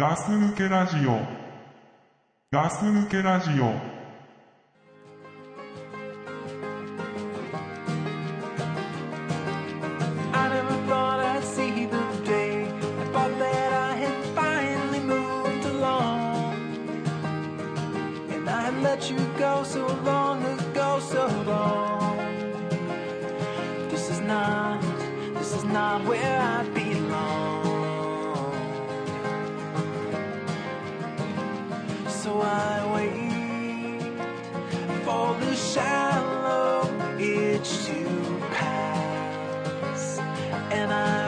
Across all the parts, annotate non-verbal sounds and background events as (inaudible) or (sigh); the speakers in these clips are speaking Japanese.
ガス抜けラジオ。ガス抜けラジオ。 I never thought I'd see the day. I thought that I had finally moved along. And I had let you go so long ago, so long. This is not, this is not where I am I?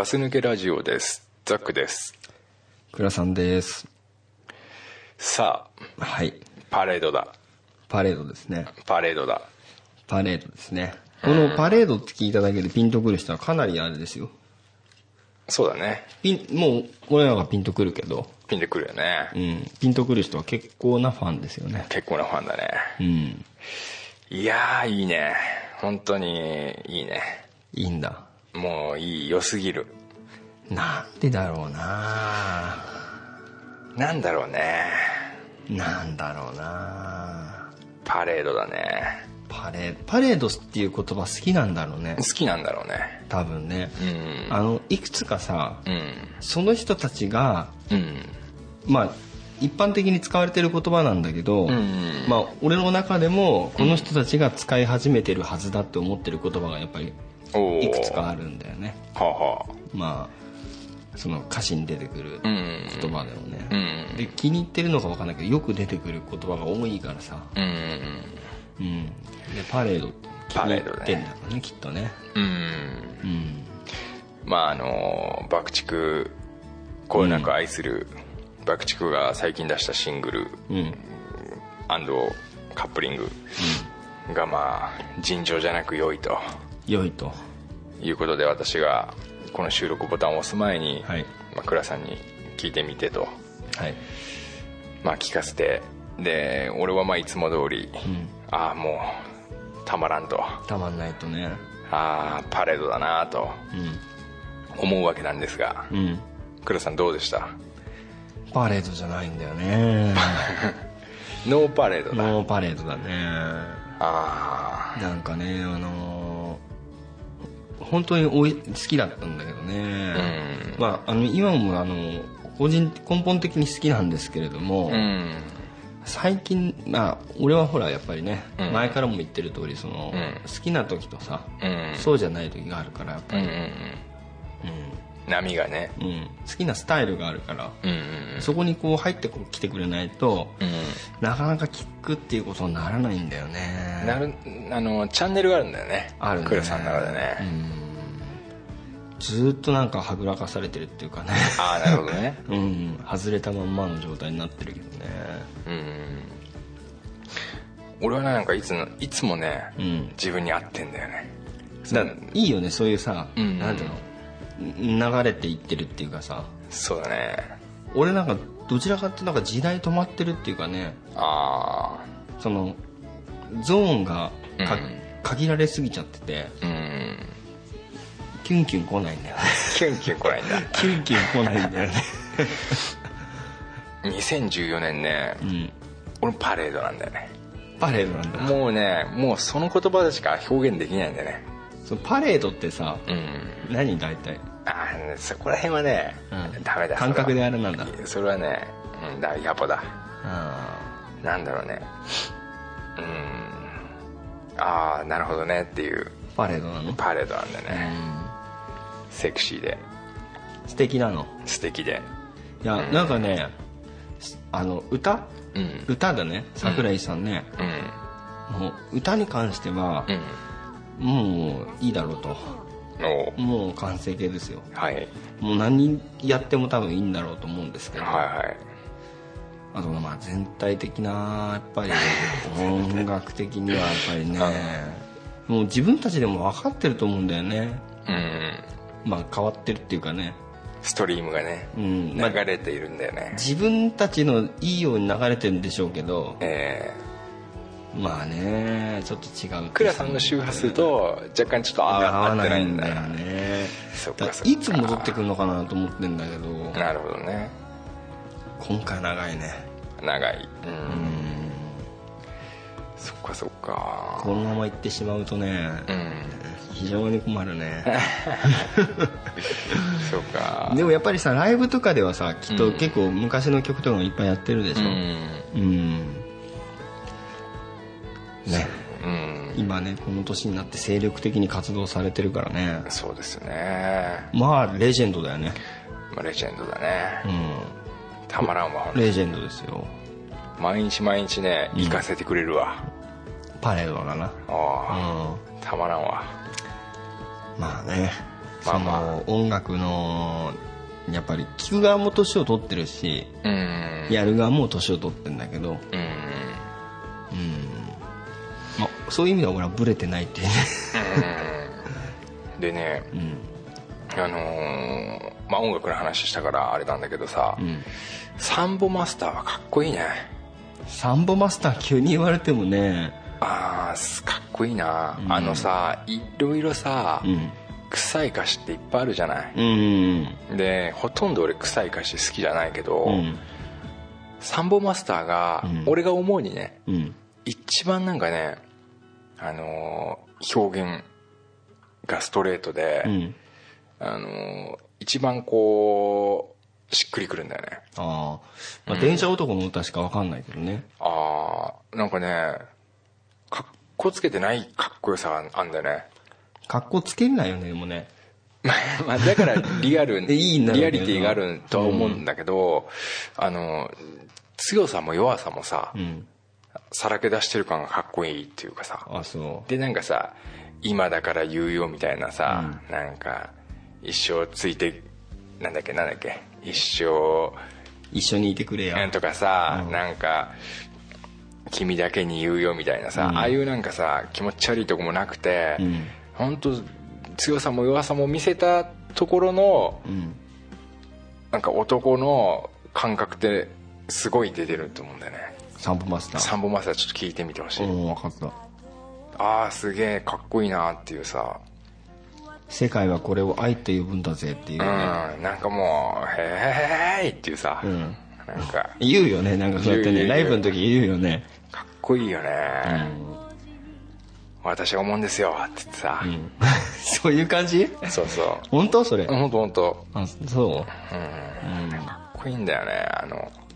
ガス抜けラジオです。ザックです。倉さんです。さあ、はい。パレードだ。パレードですね。パレードだ。パレードですね。このパレードって聞いただけでピンとくる人はかなりあれですよ。そうだね。ピン、もう、俺らがピンとくるけど、ピンでくるよね。うん。ピンとくる人は結構なファンですよね。結構なファンだね。うん。いやー、いいね。本当にいいね。いいんだ。もういい、良すぎる。なんでだろうななんだろうね。なんだろうなパレードだね。パレード、パレードっていう言葉好きなんだろうね好。きなんだろうね。多分ね。うん。あの、いくつかさ、うん。その人たちが、うん。まあ、一般的に使われてる言葉なんだけど、んまあ、俺の中でもこの人たちが使い始めてるはずだって思ってる言葉がやっぱりいくつかあるんだよね。はあはあ。まあその歌詞に出てくるうん。言葉でもね、うん。で気に入ってるのか分かんないけどよく出てくる言葉が多いからさ、うん。うん、でパレードって気に入ってんだろうねきっとね。うん。うん。まああの爆竹こよなく愛する爆竹が最近出したシングルうん。カップリングがまあ尋常じゃなく良いと良いと。いうことで私がこの収録ボタンを押す前に、はい。まあ、倉さんに聞いてみてと、はい。まあ、聞かせて。で俺はまあいつも通り、ああもうたまらんと。あたまんないとね。あパレードだなと。思うわけなんですがうん。うん倉さんどうでした？パレードじゃないんだよね。(laughs) ノーパレードだ。ノーパレードだね。あ。なんかねあのー本当におい好きだったんだけどね、まああの今もあの個人根本的に好きなんですけれども、あうん。最近まあ俺はほらやっぱりね、うん。前からも言ってる通りその、うん。好きな時とさ、うん。そうじゃない時があるからやっぱり、うんうん。うん波がね。うん。うん好きなスタイルがあるから、うんうんそこにこう入ってこう来てくれないと、うんなかなか聞くっていうことにならないんだよね。なるあのチャンネルがあるんだよね。あるね。倉さんの中でね、ずーっとなんかはぐらかされてるっていうかね。ああなるほどね。(laughs) うん。外れたまんまの状態になってるけどね。うん俺はねなんかいつのいつもね、うん。自分に合ってんだよね。だいいよねそういうさ、うん。なんていうの？流れていってるっていうかさ。そうだね。俺なんかどちらかってなんか時代止まってるっていうかね。あそのゾーンがか、うん。限られすぎちゃってて。あうん。キュンキュン来ないんだよね。キュンキュン来ないんだ。(laughs) キュンキュン来ないんだよね。(laughs) 2014年ね、うん。俺パレードなんだよね。パレードなんだ。もうねもうその言葉でしか表現できないんだよね。そのパレードってさうん。何大体？ああそこら辺はね、うん。ダメだ。感覚であれなんだ。それはね、うん、だやっぱだ。あなんだろうね。うん。ああなるほどねっていう。ーパレードなの？パレードなんだようね、ん。セクシーで。素敵なの？素敵で。いやなんかねあの歌？うん。歌だね。桜井さんね、うん。もう歌に関してはう、ん。もういいだろうともう完成形ですよ。はい。もう何やっても多分いいんだろうと思うんですけど、はいはい。あとまあ全体的なやっぱり音楽的にはやっぱりね (laughs) もう自分たちでも分かってると思うんだよね。うん。まあ変わってるっていうかね。ストリームがね、うん。まあ流れているんだよね。自分たちのいいように流れてるんでしょうけどえまあねちょっと違うー、クラさんの周波数と若干ちょっと合ってないいんだよよね。そかいつ戻ってくるのかなと思ってんだけど。なるほどね。今回長いね。長い。うん。そっかそっか。このまま行ってしまうとねうん。非常に困るね。(laughs) そうか。でもやっぱりさライブとかではさきっと結構昔の曲とかもいっぱいやってるでしょ。うん。うんね。うん。今ねこの年になって精力的に活動されてるからね。そうですね。まあレジェンドだよね。まあレジェンドだね。うたまらんわんレジェンドですよ。毎日毎日ね行かせてくれるわ、パレードだな。ああ。うん。たまらんわ。まあねまあまあ。その音楽のやっぱり聴く側も年を取ってるしうんやる側も年を取ってんだけど、うんまあ、そういう意味では俺はブレてないっていうね。でねうん。あのーまあ音楽の話したからあれなんだけどさ、うん。サンボマスターはかっこいいね。サンボマスター急に言われてもね。ああかっこいいな、うん。あのさいろいろさ、うん。臭い歌詞っていっぱいあるじゃない、うん。でほとんど俺臭い歌詞好きじゃないけど、うん。サンボマスターが、うん。俺が思うにねうん。一番なんかねあのー表現がストレートで、うん。あのー一番こうしっくりくるんだよね。ああ、まあ、電車男の歌しか分かんないけどね。ああなんかねかっこつけてないかっこよさがあんだよね。格好つけんないよねでもね。(laughs) まあだからリアルで (laughs) いいリアリティがあるとは思うんだけど、あの強さも弱さもさ、うんさらけ出してる感がかっこいいっていうかさ。あそでなんかさ今だから言うよみたいなさ、なんか一生ついてなんだっけなんだっけ一生う一緒にいてくれやなんとかさ、うん。なんか君だけに言うよみたいなさ、うん。ああいうなんかさ気持ち悪いとこもなくて、うん。本当強さも弱さも見せたところのうん。なんか男の感覚ってすごい出てると思うんだよねサンボマスター。サンボマスターちょっと聞いてみてほしい、うん分かった。ああすげえかっこいいなっていうさ。世界はこれを愛と呼ぶんだぜっていううんね、なんかもう「へーい!」っていうさ、うん。なんか。言うよねなんかそうやってね。ライブの時言うよね。かっこいいよね、うん。私は思うんですよって言ってさ、うん。(laughs) そういう感じ？そうそう。本当？それ。本当本当。あそう？ん。うん。かっこいいんだよねあの。う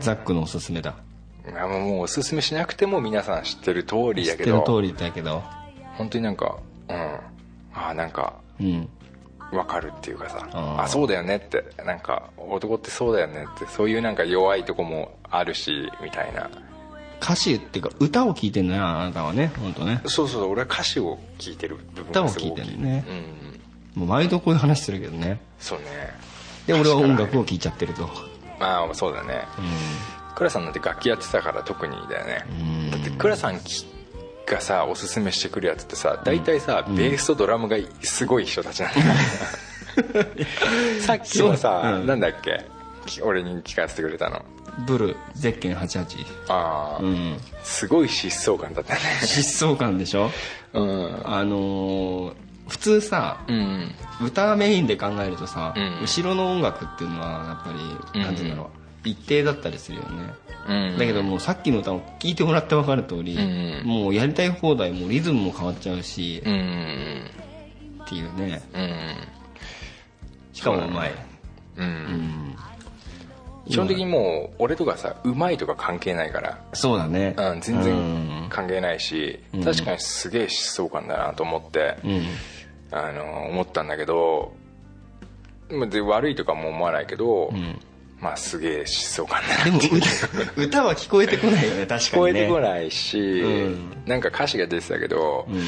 ザックのおすすめだ。うんあもうおすすめしなくても皆さん知ってる通り知だけど。ってる通りだけど。本当になんかうん。ああなんかうん。わかるっていうかさ。あそうだよねって。なんか男ってそうだよねって。そういうなんか弱いとこもあるしみたいな。歌詞っていうか歌を聴いてんだよあなたはね。本当ね。そうそう俺は歌詞を聞いてる部分歌をがすごい。聴いてるね。うんもう毎度こういう話するけどね。そうね。で俺は音楽を聴いちゃってるとまあそうだね。倉さんなんて楽器やってたから特にだよね。うん。だって倉さんきがさおすすめしてくるやつってさ大体さ、ベースとドラムがすごい人たちなんだよ。(laughs) さっきもさ、そう。うん。なんだっけ？き俺に聞かせてくれたの。ブルゼッケン88ああ、うん。すごい疾走感だったね。疾走感でしょ？うん。あのー普通さうん。歌メインで考えるとさ、うん。後ろの音楽っていうのはやっぱり何て言うんだろう、一定だったりするよね、うん。だけどもうさっきの歌を聴いてもらって分かる通り、うん。もうやりたい放題もうリズムも変わっちゃうし、うん。っていうね。うん。しかもうまい、うん、うん。基本的にもう俺とかさうまいとか関係ないから。そうだね。うん、全う然ん。関係ないし、確かにすげえ疾走感だなと思って、うんあの思ったんだけどまあで悪いとかも思わないけど、ん。まあすげえ疾走感だなでも歌歌は聞こえてこないよね確かにね。聞こえてこないし、うん。なんか歌詞が出てたけど、うん。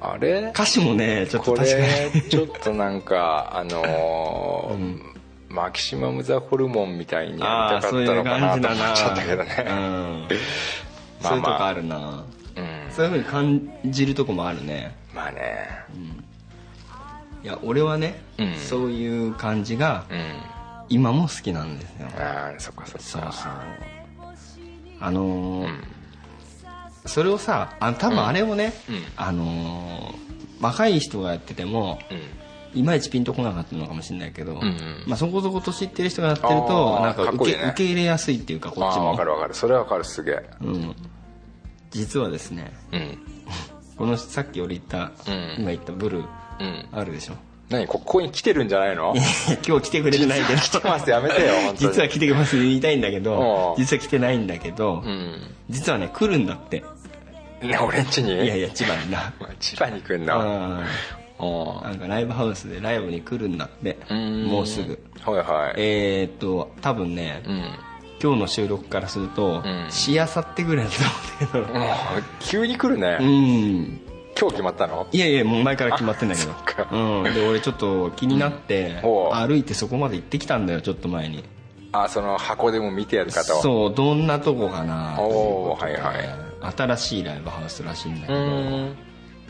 あれ？歌詞もねちょっとこれちょっとなんかあのーマキシマム・ザ・ホルモンみたいにやりあたかったのかなと思っちゃったけどね、うん (laughs) まあそういうとこあるな、うん。そういうふうに感じるとこもあるね。まあねいや俺はね、うん。そういう感じがうん。今も好きなんですよ。ああそっかそっか。そうそう。あのーうん。それをさあ多分あれをね、うん。あのー若い人がやっててもうん。いまいちピンとこなかったのかもしれないけど、んうん。まあ、そこそこ年いってる人がやってるとなんか受けね。受け入れやすいっていうかこっちも。分かる分かる。それは分かる。すげえ。うん、実はですねうん。(laughs) このさっき俺言った、うん。今言ったブルー。うんあるでしょ。何？ここに来てるんじゃないの？今日来てくれてないけど。(laughs) 来てますやめてよ (laughs) 実は来てます言いたいんだけど実は来てないんだけど、うん。実はね来るんだって。ね俺んちに？いやいや千葉にな。千葉に来んの？うん。おなんかライブハウスでライブに来るんだって。もうすぐ。はいはい。えー、っと多分ね、うん。今日の収録からすると、ん。しあさってぐらいだと思うんだもう急に来るね。けどうん今日決まったの？いやいやもう前から決まってんだけど。うん、で俺ちょっと気になって、おう。歩いてそこまで行ってきたんだよちょっと前に。あその箱でも見てやる方はそうどんなとこかな。とおーはいはい。新しいライブハウスらしいんだけうど、ん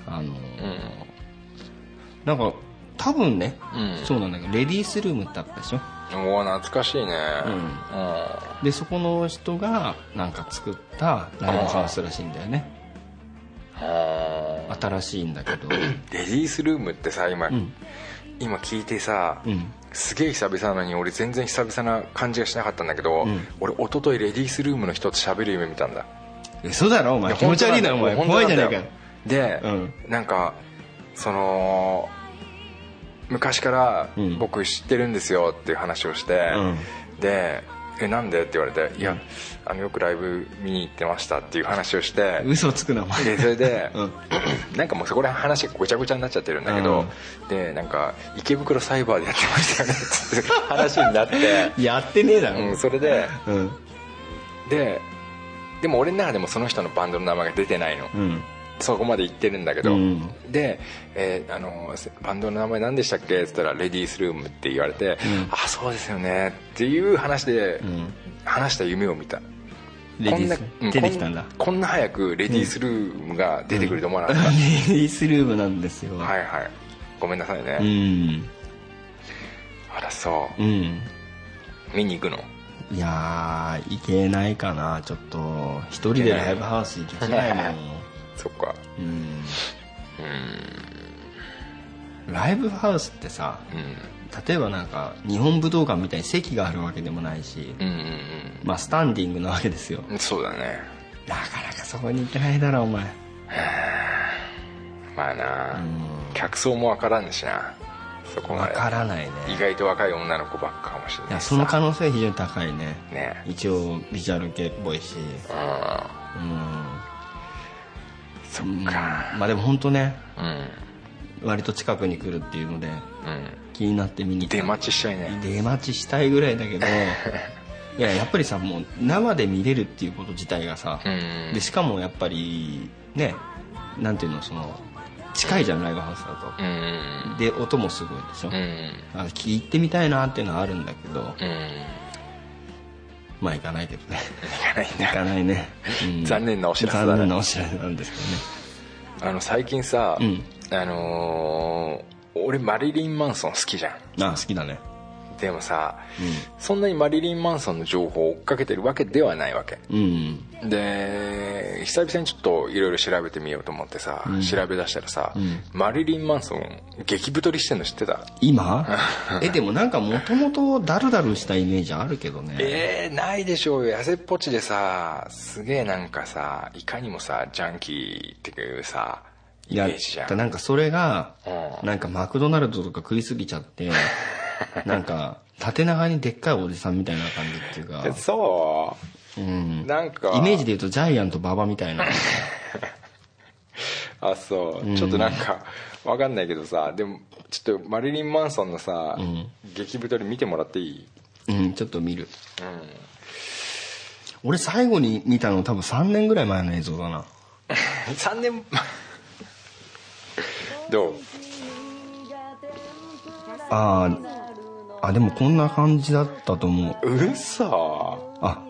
あのうん。なんか多分ね、うん。そうなんだけどレディースルームってあったでしょ？もう懐かしいね。でそこの人がなんか作ったライブハウスらしいんだよねうん新しいんだけど。レディースルームってさ今、ん。今聞いてさ、うん。すげえ久々なのに俺全然久々な感じがしなかったんだけど、ん。俺一昨日レディースルームの人と喋る夢見たんだ嘘だろ？お前気持ち悪いなお前。怖いじゃないか。で、うん。なんかその昔からうん。僕知ってるんですよっていう話をして、で「えなんで?」って言われて「いやあのよくライブ見に行ってました」っていう話をして嘘つくなでそれで、(laughs) うん。(clears throat) なんかもうそこら辺話がごちゃごちゃになっちゃってるんだけど、でなんか池袋サイバーでやってましたよねって話になって、(laughs) やってねえだろ。うん、それでうん。ででも俺の中でもその人のバンドの名前が出てないの、うんそこまで言ってるんだけど、うん。で、えーあのバンドの名前何でしたっけ?」って言ったら「レディースルーム」って言われて「あそうですよね」っていう話で、ん。話した夢を見た。レディースこんな出てきたんだ。こんな早くレディースルームが出てくると思わなかった、(laughs) レディースルームなんですよ。はいはい。ごめんなさいね、うん。あらそう。うん。見に行くの？いやー行けないかな。ちょっと一人でライブハウス行けないもん (laughs) そっか。うん。ライブハウスってさうん例えばなんか日本武道館みたいに席があるわけでもないし、うんうんまあスタンディングなわけですよ。うんそうだね。なかなかそこに行けないだろお前。まあな、うん。客層もわからんしな。そこまわでからないね。意外と若い女の子ばっかかもしれないその可能性は非常に高いね。ね。一応ビジュアル系っぽいし。うん。うんそっうん。かまあでも本当ねうん。割と近くに来るっていうのでうん。気になって見に行った。出待ちしちゃいね。出待ちしたいぐらいだけど (laughs) いややっぱりさもう生で見れるっていうこと自体がさ、うん。でしかもやっぱりねなんていうのその近いじゃんライブハウスだと。うん。で音もすごいでしょ、うん。あ聞いてみたいなっていうのはあるんだけどうんまあ行かないけどね。行かないね、うん。残念なお知らせだね。残念なお知らせなんですけあの最近さ、うん。あのー俺マリリン・マンソン好きじゃん。どねあ好きだねでもさ、そんなにマリリン・マンソンの情報を追っかけてるわけではないわけ。うん。で久々にちょっといろいろ調べてみようと思ってさ、調べ出したらさ、マリリン・マンソン激太りしてんの知ってた？今？(laughs) えでもなんかもともとダルダルしたイメージあるけどね。えー、ないでしょうよ。痩せっぽちでさすげえなんかさいかにもさジャンキーっていうさイいやメージじゃん。なんかそれがうん。なんかマクドナルドとか食いすぎちゃって (laughs) (laughs) なんか縦長にでっかいおじさんみたいな感じっていうか。えそう？ん。うなんか。イメージで言うとジャイアント馬場みたいな。(laughs) あそう、ちょっとなんかわかんないけどさでもちょっとマリリン・マンソンのさ、激太り見てもらっていい？うんちょっと見る。俺最後に見たの多分3年ぐらい前の映像だな。(laughs) 3年。どう？あーあでもこんな感じだったと思う。うそあ。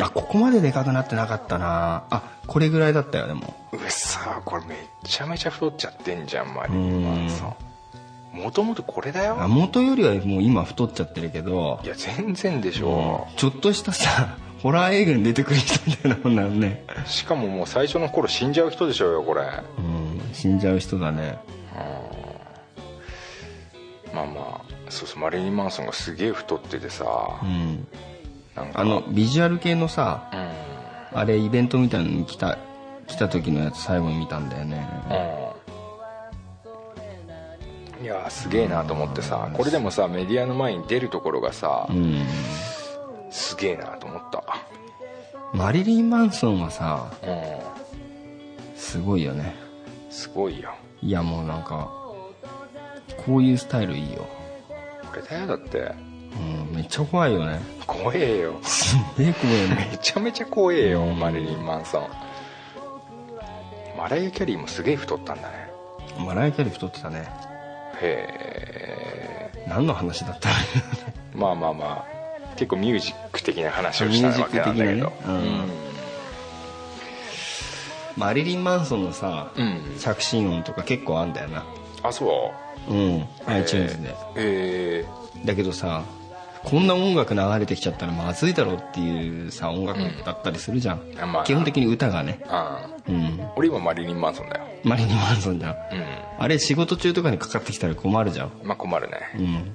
あここまででかくなってなかったな。あこれぐらいだったよでも。うそこれめちゃめちゃ太っちゃってんじゃんマリリン・マンソンもともとこれだよ。あ元よりはもう今太っちゃってるけど。いや全然でしょ、ちょっとしたさホラー映画に出てくる人みたいなもんなのね。しかももう最初の頃死んじゃう人でしょうよこれ。うん。死んじゃう人だねまあまあそうそうマリリン・マンソンがすげえ太っててさ、うんなん。かあのビジュアル系のさうん。あれイベントみたいなのに来た来た時のやつ最後に見たんだよね。うん。いやーすげえなと思ってさこれでもさメディアの前に出るところがさ、うん。すげえなと思った。マリリン・マンソンはさうん。すごいよね。すごいよ。いやもうなんかこういうスタイルいいよ、これだよだって。うん、めっちゃ怖いよね。怖えよ。すっげえ怖いよね。めちゃめちゃ怖えよマリリン・マンソン。マライア・キャリーもすげえ太ったんだね。マライア・キャリー太ってたね。へえ。何の話だった？のまあまあまあ。結構ミュージック的な話をしたわけなんだけど、ミュージック的なね。マリリン・マンソンのさ、うん、うん、着信音とか結構あんだよなあそう？うん。iTunes でえだけどさこんな音楽流れてきちゃったらまずいだろうっていうさ音楽だったりするじゃん、あまあ基本的に歌がね。ー、あ。うん俺今マリリン・マンソンだよ。マリリン・マンソンじゃん。うあれ仕事中とかにかかってきたら困るじゃん。んまあ困るね。うん。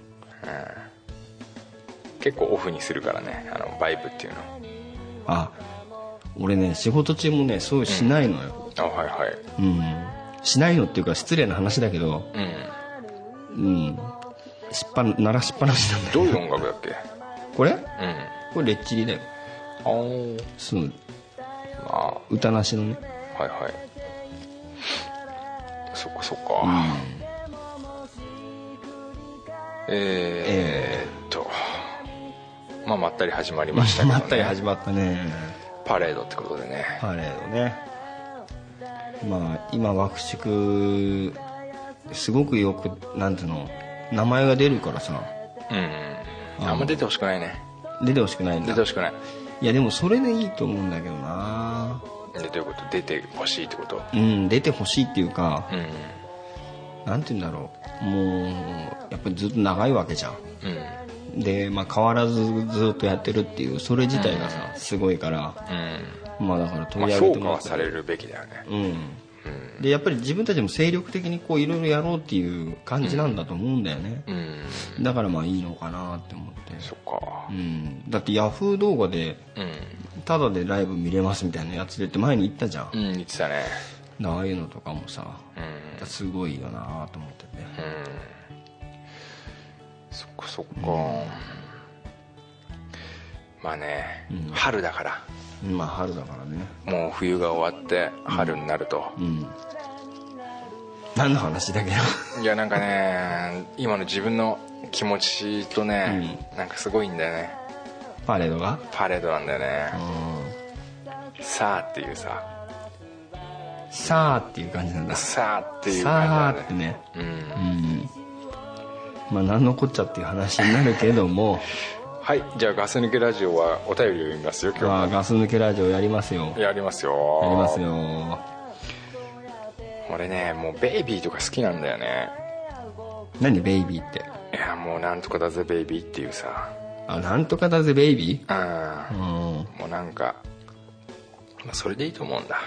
結構オフにするからね。あのバイブっていうの。あ俺ね仕事中もねそうしないのよ。あはいはい。うん、しないのっていうか失礼な話だけどうん。うん。しっぱ鳴らしっぱなしなんだよどういう音楽だっけ？これ？うん。これレッチリだよ。あー。そうま歌なしのね。あはいはい。そっかそっか、えー、っと。まあまったり始まりましたけど、まね、ったり始まったね。パレードってことでね。パレードねまあ今爆竹すごくよくなんていうの名前が出るからさ。うん。あんま出てほしくないね。出てほしくないんだ。出てほしくない。いやでもそれでいいと思うんだけどな。でどういうこと？出てほしいってこと？うん出てほしいっていうか。うん。なんて言うんだろう。もうやっぱりずっと長いわけじゃん。うん。で、まあ、変わらずずっとやってるっていうそれ自体がさ、すごいから。うんまあだから取まあ、り上げ評てもらって価はされるべきだよね。うん。でやっぱり自分たちも精力的にこういろいろやろうっていう感じなんだと思うんだよね、うん。だからまあいいのかなって思って。そっか。うん。だってヤフー動画でうん。タダでライブ見れますみたいなやつでって前に言ったじゃん、うん言ってたね。ああいうのとかもさうん。すごいよなと思ってねそっかそっか、まあね、春だからまあ春だからね。もう冬が終わって春になると、うん。何の話だけど。いやなんかね今の自分の気持ちとね、なんかすごいんだよね。パレードが？パレードなんだよね。う、ん。さあっていうさ。さあっていう感じなんだ。さあっていうさあ感じだね。ってね。うん。うん。まあ何のこっちゃっていう話になるけども (laughs) はいじゃあガス抜けラジオはお便りを読みますよ今日まあはガス抜けラジオやりますよ。やりますよ。やりますよ。俺ねもうベイビーとか好きなんだよね。何ベイビーって？いやもうなんとかだぜベイビーっていうさ。あなんとかだぜベイビうん。ーうん。もうなんか、まあ、それでいいと思うんだ。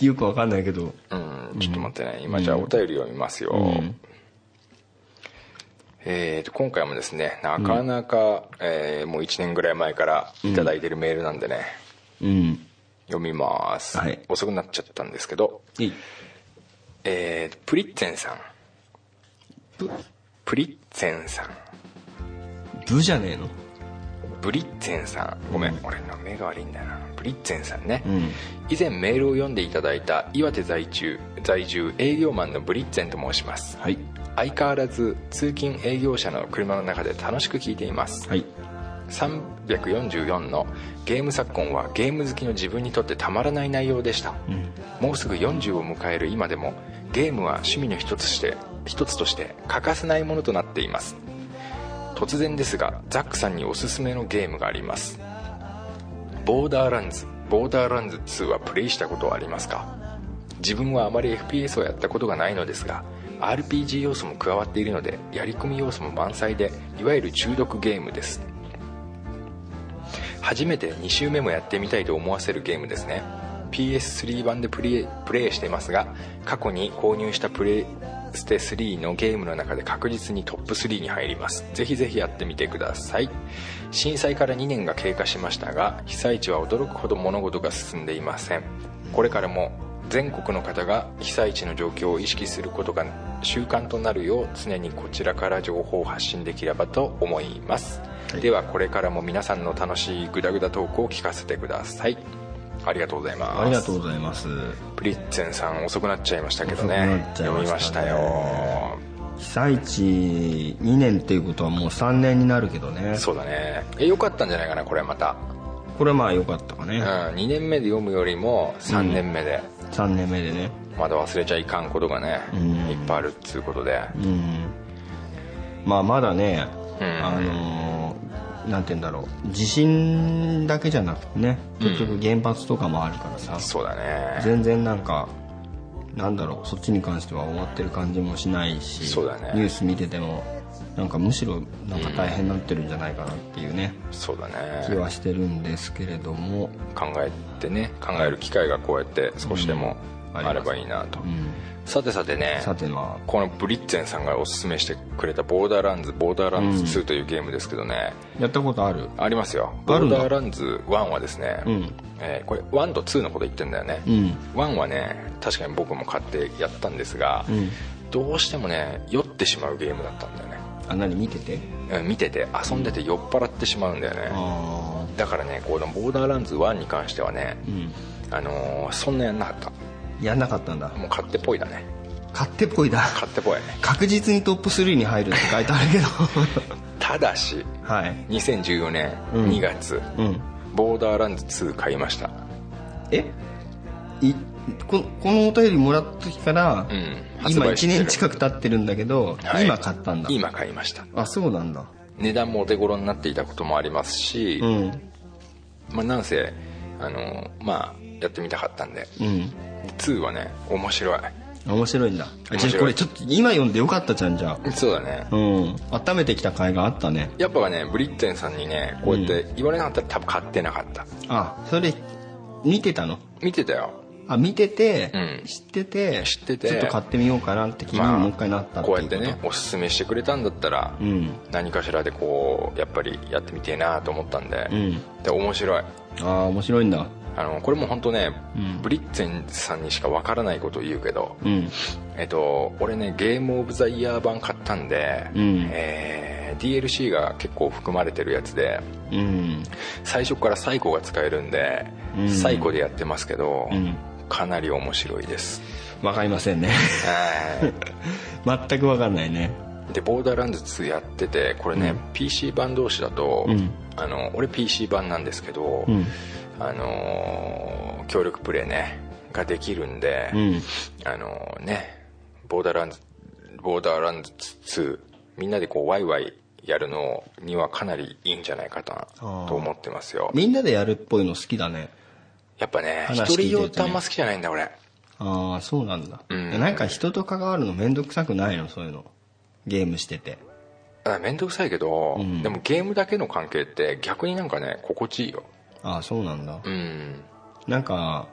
(laughs) よくわかんないけど。うんちょっと待ってね、今じゃあお便り読みますよ、んえーと今回もですねなかなか、えーもう1年ぐらい前から頂いただいてるメールなんでね、うん。読みます、はい。遅くなっちゃったんですけどいい。えープリッツェンさん。ブプリッツェンさん。ブじゃねえの？ブリッツェンさん。ごめん、俺の目が悪いんだよな。ブリッツェンさんね、うん。以前メールを読んでいただいた岩手在住在住営業マンのブリッツェンと申します。はい。相変わらず通勤営業者の車の中で楽しく聞いています。はい。344のゲーム昨今はゲーム好きの自分にとってたまらない内容でした、もうすぐ40を迎える今でもゲームは趣味の一つして一つとして欠かせないものとなっています突然ですがザックさんにおすすめのゲームがあります。ボーダーランズ。ボーダーランズ2はプレイしたことはありますか？自分はあまり FPS をやったことがないのですが RPG 要素も加わっているのでやり込み要素も満載でいわゆる中毒ゲームです。初めて2周目もやってみたいと思わせるゲームですね。PS3 版でプレイしていますが過去に購入したプレイステ3のゲームの中で確実にトップ3に入ります。ぜひぜひやってみてください。震災から2年が経過しましたが被災地は驚くほど物事が進んでいません。これからも全国の方が被災地の状況を意識することが習慣となるよう常にこちらから情報を発信できればと思います、ではこれからも皆さんの楽しいグダグダトークを聞かせてくださいありがとうございます。ありがとうございます。プリッツェンさん遅くなっちゃいましたけど遅くねなっちゃいましたね。読みましたよ。被災地2年っていうことはもう3年になるけどね。そうだね。えよかったんじゃないかなこれまた、これはまあ良かったかね、うん、2年目で読むよりも3年目で、3年目でね。まだ忘れちゃいかんことがね、うん。いっぱいあるっつうことで。うん。まあまだね、うん。あのーなんて言うんだろう。地震だけじゃなくてね結局原発とかもあるからさ、そうだね。全然なんかなんだろうそっちに関しては終わってる感じもしないしそうだね。ニュース見ててもなんかむしろなんか大変になってるんじゃないかなっていうね、そうだ気ねはしてるんですけれども、考えてね考える機会がこうやって少しでもうんあればいいなと、うん、さてさてねさてまこのブリッツェンさんがおすすめしてくれた「ボーダーランズボーダーランズ2」というゲームですけどね、あやったことある？ありますよ。ボーダーランズ1はですね、うん。えーこれ1と2のこと言ってんだよね、うん。1はね確かに僕も買ってやったんですが、うん。どうしてもね酔ってしまうゲームだったんだよね。あ何？見てて？うん見てて遊んでて酔っ払ってしまうんだよね、あだからねこのボーダーランズ1に関してはねあのーそんなやんなかったやんなかったんだ。もう勝手っぽいだね。勝手っぽいだ。勝手っぽい。ね確実にトップ3に入るって書いてあるけど。(laughs) ただしはい。2014年うん。2月、うん。ボーダーランズ2買いました。え？いここのお便りもらった時から、うん。今1発売してる。年近く経ってるんだけど、はい。今買ったんだ。今買いました。あそうなんだ。値段もお手頃になっていたこともありますし、うん。まあ、なんせあのまあやってみたかったんで。うん。2はね面白い。面白いんだ。じゃあこれちょっと今読んでよかったじゃんじゃそうだね。あうん。温めてきた甲斐があったね。やっぱねブリッテンさんにねこうやって言われなかったら多分買ってなかった。あそれ見てたの？見てたよ。あ見てて、うん。知ってて知っててちょっと買ってみようかなって気にもう一回なったっていうこと、こうやってねおすすめしてくれたんだったら、うん。何かしらでこうやっぱりやってみてえなと思ったんで、うん。で面白い。ああ面白いんだあのこれも本当ね、うん。ブリッツェンさんにしかわからないことを言うけど、うん。えっと俺ねゲームオブザイヤー版買ったんで、うん。えー DLC が結構含まれてるやつでうん。最初からサイコが使えるんで、うん。サイコでやってますけど、うん。かなり面白いです。わかりませんね。は (laughs) 全くわかんないね。いでボーダーランズ2やっててこれね、うん。PC 版同士だと、うん。あの俺 PC 版なんですけど、うんあのー協力プレイねができるんで、うん。あのねボーダーランズボーダーランズ2みんなでこうワイワイやるのにはかなりいいんじゃないかなと思ってますよ。みんなでやるっぽいの好きだね。やっぱね一人用ってあんま好きじゃないんだ俺。ああそうなんだ、うん。なんか人と関わるの面倒くさくないの？そういうの。ゲームしてて。あ面倒くさいけど、うん。でもゲームだけの関係って逆になんかね心地いいよああそうなんだ、うん。なんか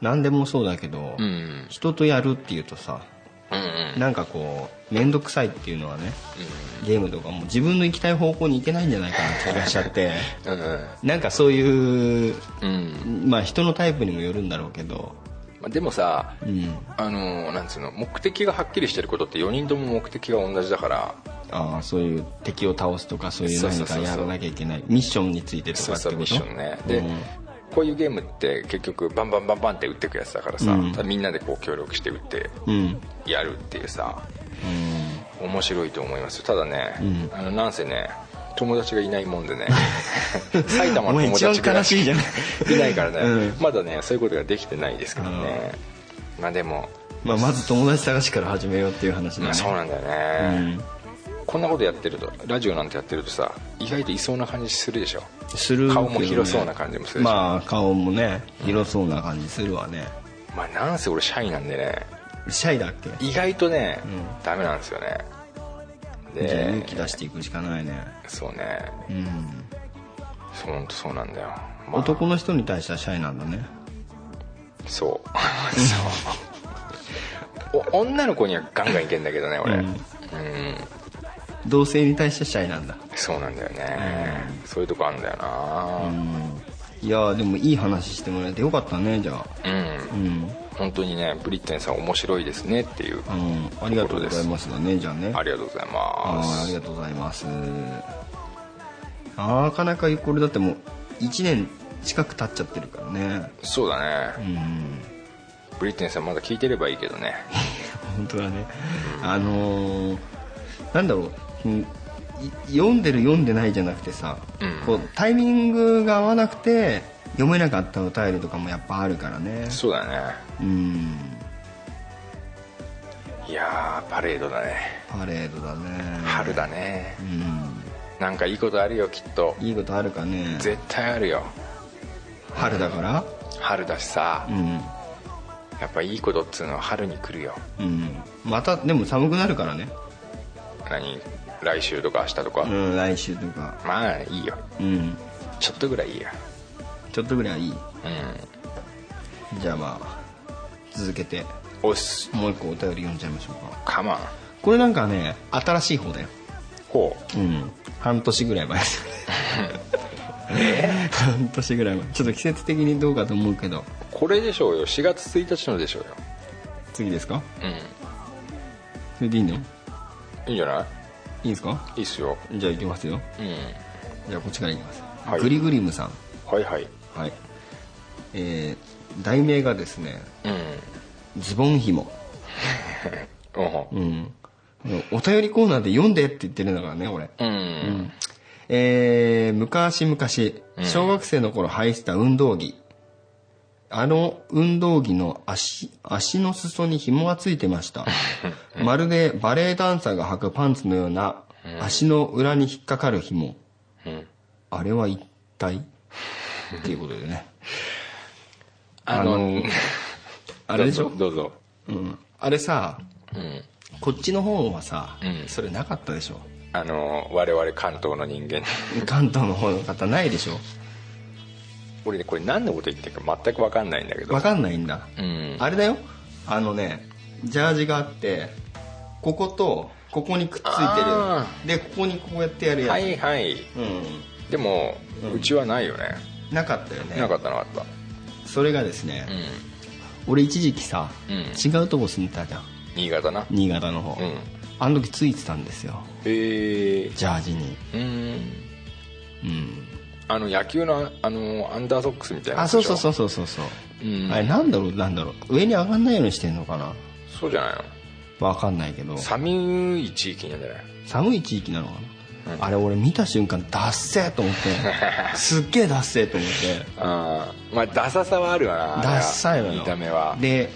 何でもそうだけど、うん。人とやるっていうとさうんうん。なんかこう面倒くさいっていうのはね、ゲームとかも自分の行きたい方向に行けないんじゃないかなって気がしちゃって。うんうん。なんかそういううん。まあ人のタイプにもよるんだろうけどまあでもさうん。あのなんつうの目的がはっきりしてることって4人とも目的が同じだから。ああそういう敵を倒すとかそういう何かやらなきゃいけない。ミッションについてとかってこと？ミッションね。で、うん。こういうゲームって結局バンバンバンバンって打っていくやつだからさ、うん。みんなでこう協力して打ってうん。やるっていうさうん。面白いと思いますよ。ただね、うん。あのなんせね友達がいないもんでね。(laughs) 埼玉の友達が悲しいじゃんい。ないからね、うん。まだねそういうことができてないですけどね、まあでも、まあ、まず友達探しから始めようっていう話だね。まあ、そうなんだよね、こんなことやってるとラジオなんてやってるとさ意外といそうな感じするでしょ。するね。顔も広そうな感じもするし。まあ顔もね広そうな感じするわね。まあなんせ俺シャイなんでね。シャイだっけ？意外とね、うん。ダメなんですよねじゃあ勇で気出していくしかないね。そうね。うん。そう本当そうなんだよ、まあ。男の人に対してはシャイなんだね。そう。(laughs) そう。お女の子にはガンガンいけんだけどね俺。ううん。ん、同性に対してシャイなんだ。そうなんだよね、そういうとこあんだよな。いやーでもいい話してもらえてよかったねじゃあ。うん、うん、本当にねブリッテンさん面白いですねっていう、うん、ありがとうございますだねじゃあね。ありがとうございあまーありすがとうございます。なかなかこれだってもう1年近く経っちゃってるからね。そうだね、うん。ブリッテンさんまだ聞いてればいいけどね。(laughs) 本当だね。あのーなんだろう。読んでる読んでないじゃなくてさ、うん。こうタイミングが合わなくて読めなかったお便りとかもやっぱあるからね。そうだねうん。いやーパレードだね。パレードだね。春だね。うん。なんかいいことあるよきっと。いいことあるかね。絶対あるよ。春だから？春だしさ。うん。やっぱいいことっつうのは春に来るよ。うん。またでも寒くなるからね。何？来週とか明日とか、うん来週とか。まあいいよ。うん。ちょっとぐらいいいや。ちょっとぐらいいい。うん。じゃあまあ続けて。おっすもう一個お便り読んじゃいましょうか。カマンこれなんかね新しい方だよ。ほう。ん。半年ぐらい前です半年ぐらい前。ちょっと季節的にどうかと思うけど。うこれでしょうよ。4月1日のでしょうよ。次ですか？うそれでいいの？いんいいんじゃない？いですか？いいっすよ。じゃあいきますよ。うん。じゃあこっちからいきます、はい。グリグリムさん。はいはい。はい。えー、題名がですねうん。ズボン紐。(laughs) う。んうん。お便りコーナーで読んでって言ってるんだからね俺。うん。えー、昔々小学生の頃履いてた運動着。あの運動着の足足の裾に紐がついてました。(laughs) まるでバレエダンサーが履くパンツのような足の裏に引っかかる紐。うん。あれは一体？っていうことでねあの (laughs) あれでしょ？どうぞうん、あれさどうん。こっちの方はさ、うん。それなかったでしょ？あの我々関東の人間。関東の方の方ないでしょ？俺ねこれ何のこと言ってるか全く分かんないんだけど。わかんないんだ。うん。あれだよ。あのねジャージがあってこことここにくっついてあるでここにこうやってやるやつ、はいはい。うん。でも、うちはないよね。なかったよね。なかったなかったそれがですね、う俺一時期さ、うん。違うとこ住んでたじゃん。ん新潟な。新潟の方、うん。あの時ついてたんですよ。へえ。ジャージに。うん。うん。あの野球のあのアンダーソックスみたいなあそうそうそううそうそうそう、うん。あれなんだろう？なんだろう？上に上がんないようにしてんのかな？そうじゃないの？わかんないけど。寒い地域なんじゃない？寒い地域なのかな、あれ俺見た瞬間ダッセーと思って。(laughs) すっげえダッセーと思って。ああまあダサさはあるわなダッサいのよ。見た目は。で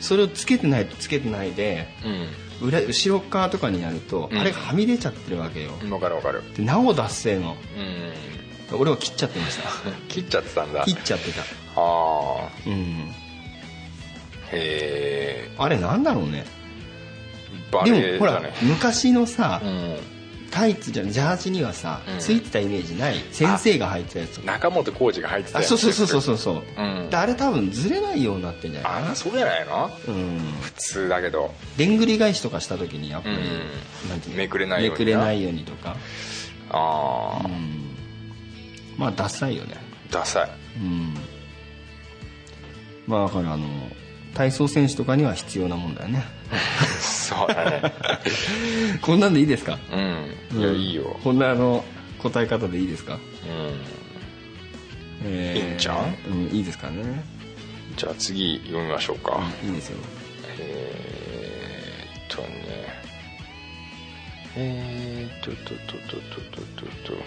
それをつけてないとつけてないでうん。裏後ろ側とかになると、うん。あれがはみ出ちゃってるわけよ。分かる分かる。でなおダッセーの。うん。俺は切っちゃってました。(laughs) 切っちゃってたんだ。切っちゃってた。ああ。うん。へえ。あれなんだろうね。バでもほら昔のさ、うんタイツじゃんジャージにはさ、うん。ついてたイメージない先生が履いてたやつ中本浩二が入ってたあやつ。そうそうそうそうそうそう、うん。であれ多分ずれないようになってんじゃないかな。あそうじゃないの？うん。普通だけど。でんぐり返しとかした時にやっぱり、うん。めくれないようにな。めくれないようにとか。ああうん。まあダサいよね。ダサい。うん。まあだからあの体操選手とかには必要なもんだよね (laughs) そうだね。こんなんでいいですか？うん。いやうん。いいよ。こんなあの答え方でいいですか、うん。えーいいんじゃんうんいいですかね。じゃあ次読みましょうか。いいですよ。えーっとね。えーっとととととととと。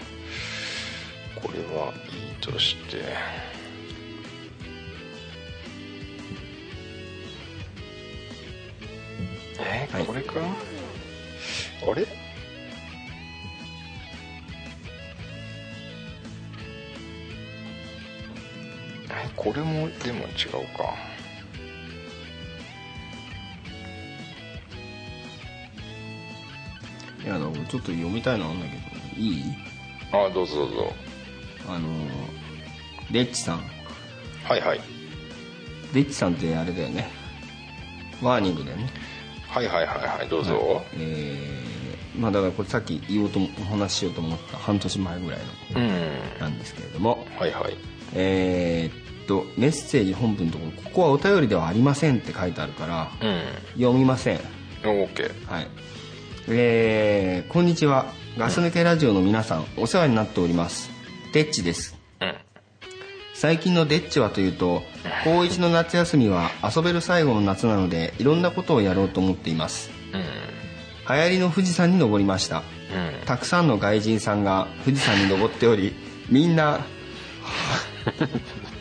これはいいとしてか？あれ？えこれもでも違うか。いやあのちょっと読みたいのあるんだけどいい？あどうぞどうぞ。あのレッチさん。はいはい。レッチさんってあれだよね。ワーニングだよねはいはいはいはいどうぞ、えー、まあだからこれさっき言おうとお話ししようと思った半年前ぐらいのうん。なんですけれども。はいはい。えーっとメッセージ本文のところここはお便りではありませんって書いてあるからうん。読みません。OK はい。えー、こんにちは。ガス抜けラジオの皆さんお世話になっております。デッチです。うん。最近のデッチはというと高一の夏休みは遊べる最後の夏なのでいろんなことをやろうと思っています。うん流行りの富士山に登りました。うんたくさんの外人さんが富士山に登っておりみんな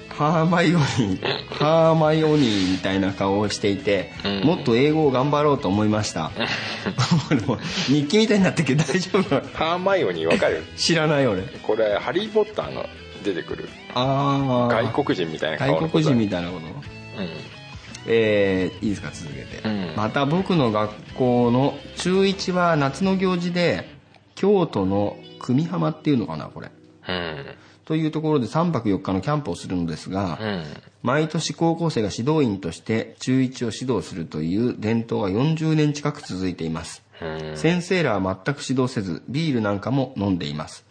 ハーマイオニーハーマイオニーみたいな顔をしていて、うんもっと英語を頑張ろうと思いました。(laughs) 日記みたいになってるけど大丈夫？ハーマイオニーわかる？知らない俺。これハリー・ポッターの出てくる。ああ外国人みたいな外国人みたいなこと？うん。えーいいですか？続けて、うん。また僕の学校の中1は夏の行事で京都の久美浜っていうのかなこれ。うん。というところで3泊4日のキャンプをするのですが、うん。毎年高校生が指導員として中1を指導するという伝統が40年近く続いています、うん。先生らは全く指導せずビールなんかも飲んでいます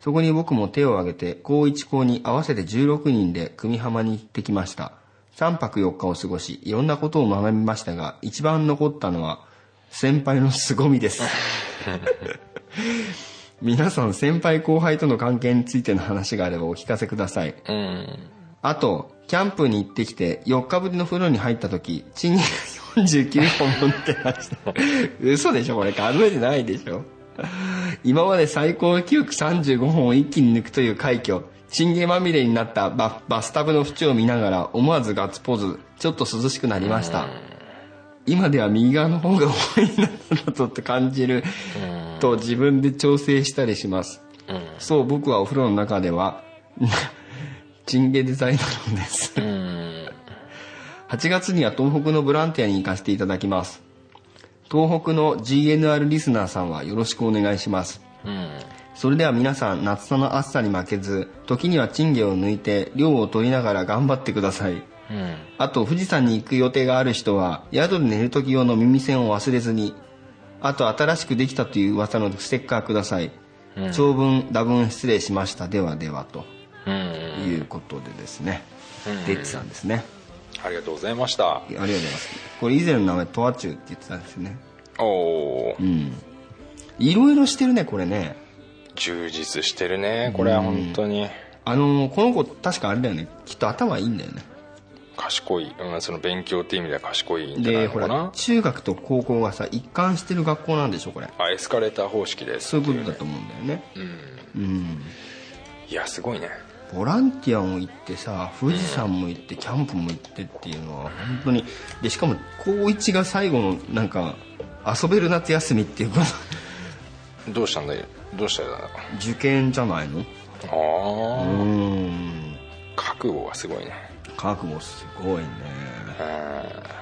そこに僕も手を挙げて高1高に合わせて16人で久美浜に行ってきました。3泊4日を過ごしいろんなことを学びましたが一番残ったのは先輩の凄みです。(laughs) 皆さん先輩後輩との関係についての話があればお聞かせください。うん。あと、キャンプに行ってきて、4日ぶりの風呂に入った時、チンゲが49本持ってました。(laughs) 嘘でしょこれ。数えてないでしょ (laughs) 今まで最高記録35本を一気に抜くという快挙。チンゲまみれになったババスタブの縁を見ながら思わずガッツポーズ。ちょっと涼しくなりました。今では右側の方が重いなだと感じると自分で調整したりします。うんそう僕はお風呂の中では (laughs) チンゲデザイナーのですうん (laughs) 8月には東北のボランティアに行かせていただきます東北の GNR リスナーさんはよろしくお願いします。うん。それでは皆さん夏の暑さに負けず時にはチンゲを抜いて量を取りながら頑張ってください。うん。あと富士山に行く予定がある人は宿で寝る時用の耳栓を忘れずにあと新しくできたという噂のステッカーください、長文多文失礼しました。ではではと。うん。いうことでですね、うん。デッチさんですねありがとうございました。ありがとうございます。これ以前の名前トアチュウって言ってたんですよね。おおうん。いろいろしてるねこれね。充実してるねこれは本当に。あのーこの子確かあれだよね。きっと頭いいんだよね。賢い、うん、その勉強っていう意味では賢いんじゃなでほいのからな中学と高校がさ一貫してる学校なんでしょこれ。あエスカレーター方式ですそういうことだと思うんだよね。うん。うん。いやすごいねボランティアも行ってさ富士山も行ってキャンプも行ってっていうのは本当にでしかも高1が最後のなんか遊べる夏休みっていうかどうしたんだ？よどうしたんだ？受験じゃないの？ああ、うん。覚悟がすごいね。覚悟すごいね。うん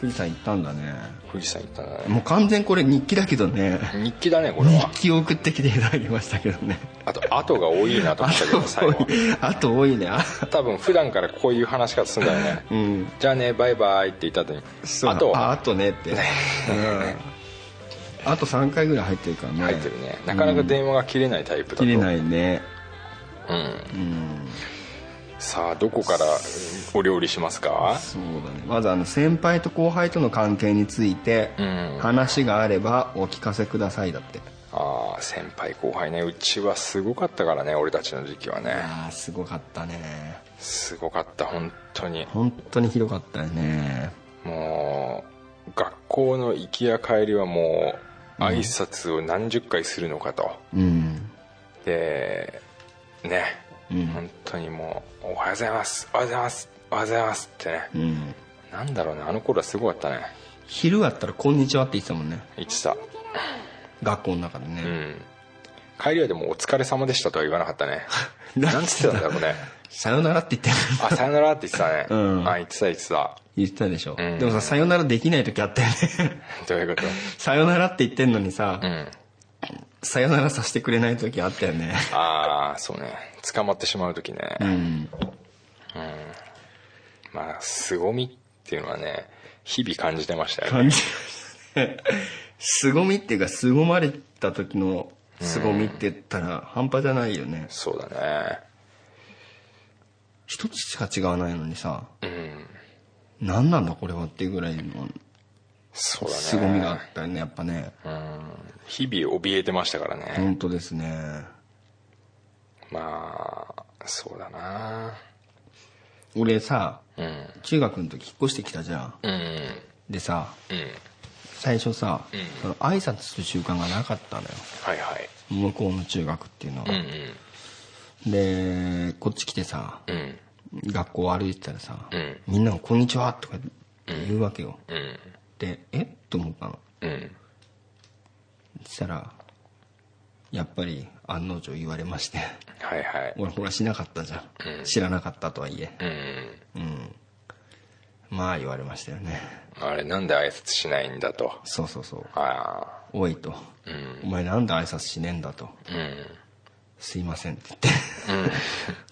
富士山行ったんだね。富士山行ったね。もう完全これ日記だけどね。日記だねこれは。日記を送ってきていただきましたけどね。あと後が多いなと思ったけど最後あと多いね。あ (laughs) 多分普段からこういう話し方するんだよね。うん。じゃあねバイバイって言った後に。あとああとねって、うん、あと3回ぐらい入ってるからね。入ってるね。なかなか電話が切れないタイプだと。切れないね。うん。うんさあどこからお料理しますか？そうだね。まずあの先輩と後輩との関係についてうん。話があればお聞かせくださいだって。ああ先輩後輩ね。うちはすごかったからね俺たちの時期はね。ああすごかったね。すごかった本当に。本当にひどかったよね。もう学校の行きや帰りはも挨拶を何十回するのかと。うん。でね、うん。本当にもう「おはようございます。おはようございます。おはようございます」ってね、うん。なんだろうね。あの頃はすごかったね。昼だったら「こんにちは」って言ってたもんね。言ってた。学校の中でね、うん。帰りはでも「お疲れ様でした」とは言わなかったね。な (laughs) なんつってたんだろうね。さよならって言ってあさよならって言ってたね、(laughs) うん。あ言ってた言ってた。言ってたでしょ、うん。でもささよならできない時あったよね。(laughs) どういうこと？さよならって言ってんのにさ、うん。さよならさせてくれない時あったよね。ああそうね捕まってしまう時ね、うん。まあ凄みっていうのはね日々感じてましたよね。感じましたね。凄みっていうか凄まれた時の凄みって言ったら半端じゃないよね。そうだね。一つしか違わないのにさうん。何なんだこれはっていうぐらいのそうだね。凄みがあったよねやっぱね。うん。日々怯えてましたからね、本当ですねまあそうだな。俺さうん。中学の時引っ越してきたじゃん。うん。でさうん。最初さ、うん。その挨拶する習慣がなかったのよ。はいはい。向こうの中学っていうのは、うんでこっち来てさうん。うん学校歩いてたらさ、うん。みんなが「こんにちは」とか言うわけよ、うん。で「え？っ?」と思ったの。うん。そしたらやっぱり案の定言われまして。はいはい。俺ほらしなかったじゃん、うん。知らなかったとはいえ。うん。うん。まあ言われましたよね。あれなんで挨拶しないんだと。そうそうそう。あ「おい」と。あうん「お前なんで挨拶しねえんだ」と。うん「すいません」って言って。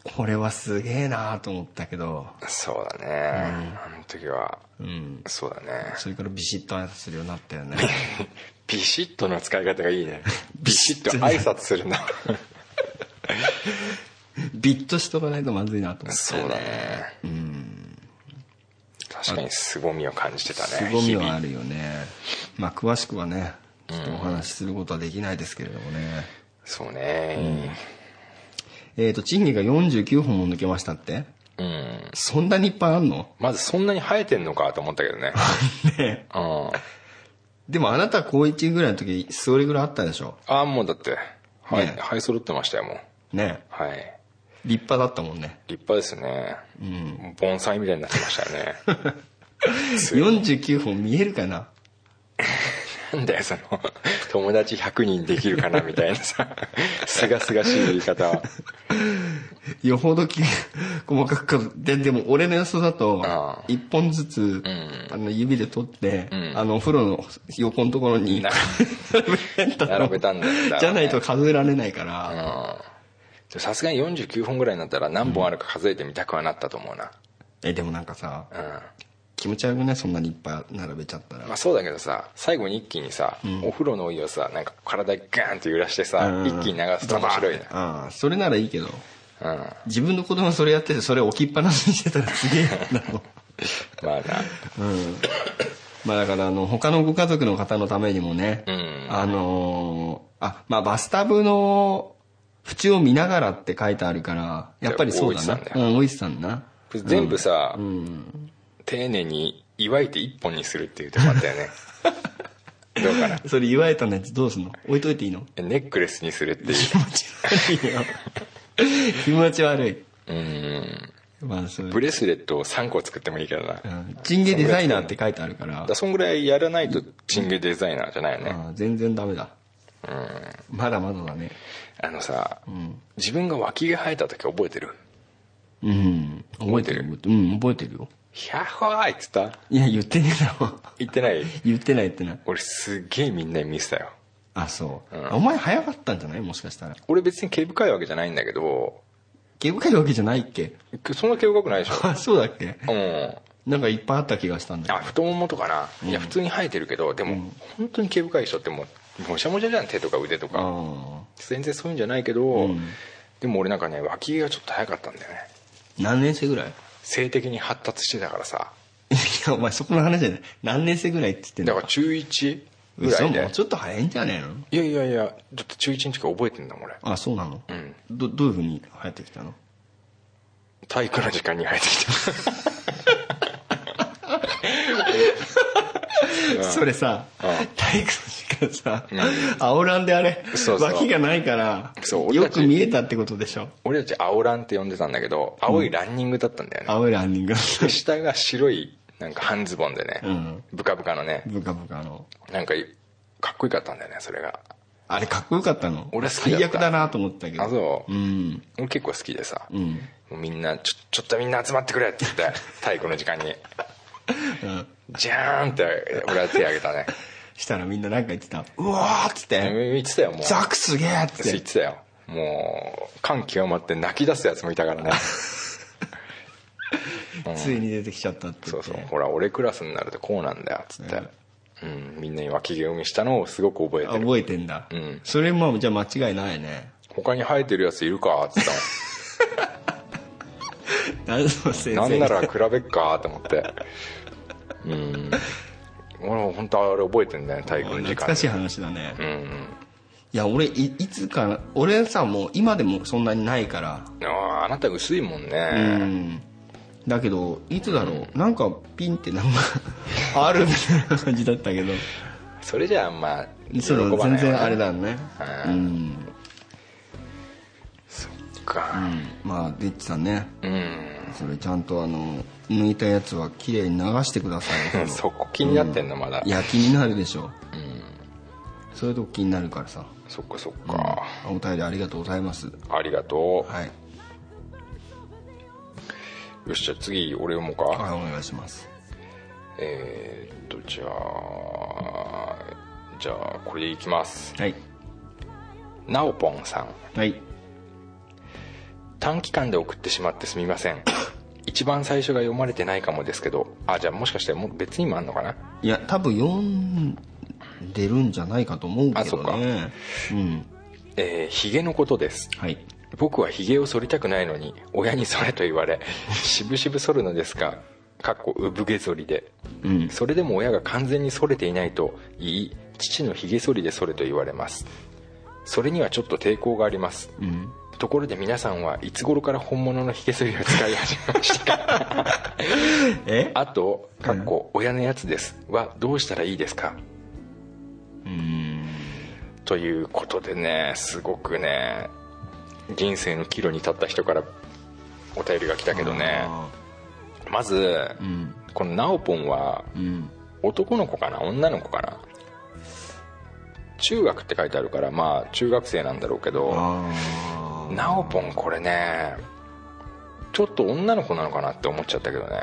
これはすげえなと思ったけど。そうだね、あの時は。うん。そうだね。それからビシッと挨拶するようになったよね。(laughs) ビシッとの使い方がいいね。(laughs) ビシッと挨拶するんだ (laughs) ビッとしとかないとまずいなと思ってそうだね。確かに凄みを感じてたね凄みはあるよね。まあ詳しくはねちょっとお話しすることはできないですけれどもね、そうね。えっ、と賃金が49本も抜けましたって。うん、そんなにいっぱいあんの？まずそんなに生えてんのかと思ったけどね。(laughs) ね。うん。でもあなた高1ぐらいの時それぐらいあったでしょ？ああもうだって。はい、ね。はい揃ってましたよもう。ね。はい。立派だったもんね。立派ですね、盆栽みたいになってましたよね。(laughs) 49本見えるかな？なんだよその。(laughs) 友達100人できるかなみたいなさ。すがすがしい言い方は。よほどき細かくででも俺の予想だとああ。1本ずつ、ん。あの指で取って、ん。あのお風呂の横のところにな。(laughs) 並べたんだ。よじゃないと数えられないから、うんさすがに49本ぐらいになったら何本あるか数えてみたくはなったと思うな。えでもなんかさうん気持ち悪くないそんなにいっぱい並べちゃったら、まあそうだけどさ最後に一気にさ、お風呂のお湯をさなんか体ガーンって揺らしてさ、うん。一気に流すと面白いねああそれならいいけど。うん。自分の子供がそれやっててそれ置きっぱなしにしてたらすげえなの (laughs) まあな。うん。まあだからあの他のご家族の方のためにもね、うん。あのーあまあバスタブの縁を見ながらって書いてあるからやっぱりそうだな。大石さんうん大石さんな。全部さ、うん丁寧に祝いて一本にするっていうとこあったよね。(laughs) どうかな。それ言われたのやつどうすんの？置いといていいの？ネックレスにするっていう。気持ち悪いよ。(laughs) 気持ち悪い。うん。まあそうブレスレットを3個作ってもいいけどな、うん。チンゲデザイナーって書いてあるから。らそんぐらいやらないとチンゲデザイナーじゃないよね、ああ全然ダメだ。まだまだだね。あのさ、ん。自分が脇が生えた時覚えてる？うん。覚えてる。覚覚えてる？うん覚えてるよヒャッホーイっつった？いや言ってねえだろ。言ってない？言ってない言ってな。い俺すっげえみんなに見せたよ。あそう、うん。お前早かったんじゃない？もしかしたら。俺別に毛深いわけじゃないんだけど。毛深いわけじゃないっけ？そんな毛深くないでしょ。(laughs) あそうだっけ？うん。なんかいっぱいあった気がしたんだあけど。太ももとかな、いや普通に生えてるけどでも、本当に毛深い人ってもうもしゃもしゃじゃん手とか腕とかあ全然そういうんじゃないけど、うん。でも俺なんかね脇毛がちょっと早かったんだよね。あ何年生ぐらい？性的に発達してたからさ。いやお前そこの話じゃない。何年生ぐらいって言ってんの？だから中1ぐら嘘？もうちょっと早いんじゃねえの？いやいやいやちょっと中1の時覚えてんだもん俺。あそうなの、うん。どどういうふうに生えてきたの？体育の時間に生えてきたそれさうん。体育の時どさ、青ランであれ脇がないからよく見えたってことでしょ？俺たち青ランって呼んでたんだけど青いランニングだったんだよね、青いランニング。で下が白いなんか半ズボンでね、うん。ブカブカのね。ブカブカの。なんかかっこよかったんだよねそれが。あれかっこよかったの？俺は好きだった。最悪だなと思ったけど。あそう。うん。俺結構好きでさ、うん。みんなちょちょっとみんな集まってくれって言って (laughs) 体育の時間に。うんジャーンって俺は手挙げたね。したらみんななんか言ってた。うわーっつって。言ってたよもう。ザクすげえっつって言ってたよ。もう感極まって泣き出すやつもいたからね。(laughs) ついに出てきちゃったってそうそう。ほら俺クラスになるとこうなんだよっつって、うん、みんなに脇毛踏みしたのをすごく覚えてる。覚えてんだ、うん。それもじゃあ間違いないね。他に生えてるやついるかっつった何 (laughs) その先生のなんなら比べっかと思って。うん。俺本当あれ覚えてんだよね体育の時間懐かしい話だね、うんうん。いや俺いいつか俺さもう今でもそんなにないから。あああなた薄いもんうね、ん。だけどいつだろう、なんかピンってなんか (laughs) あるみたいな感じだったけど。それじゃあまあ喜そばないわね。う全然あれだね。ううん。ん、かまあデッチさんね。うん、それちゃんとあの抜いたやつは綺麗に流してください。よ (laughs) そこ気になってんのまだ、いや気になるでしょ。そういうとこ気になるからさ。そっかそっか、お便りありがとうございます。ありがとはい、うよしじゃあ次俺読もうか、はい、お願いします。えー、っとじゃあじゃあこれでいきます。はい。なおぽんさん。はい短期間で送ってしまってすみません。(coughs) 一番最初が読まれてないかもですけど。あじゃあもしかしてもう別にもあんのかな？いや多分読んでるんじゃないかと思うけあそっか。どねうん。えー、ヒゲのことです。はい。僕はヒゲを剃りたくないのに親に剃れと言われ (laughs) しぶしぶ剃るのですがかっこ産毛剃りで。うん。それでも親が完全に剃れていないと言い父のヒゲ剃りで剃れと言われます。それにはちょっと抵抗があります。うんところで皆さんはいつ頃から本物のヒゲ剃りを使い始めましたか？(laughs) え？あと「かっこ親のやつです」はどうしたらいいですか？うん。ということでねすごくね人生の岐路に立った人からお便りが来たけどね。あまずーうん。このナオポンはうん。男の子かな？女の子かな？中学って書いてあるからまあ中学生なんだろうけどあーナオポンこれねちょっと女の子なのかなって思っちゃったけどね。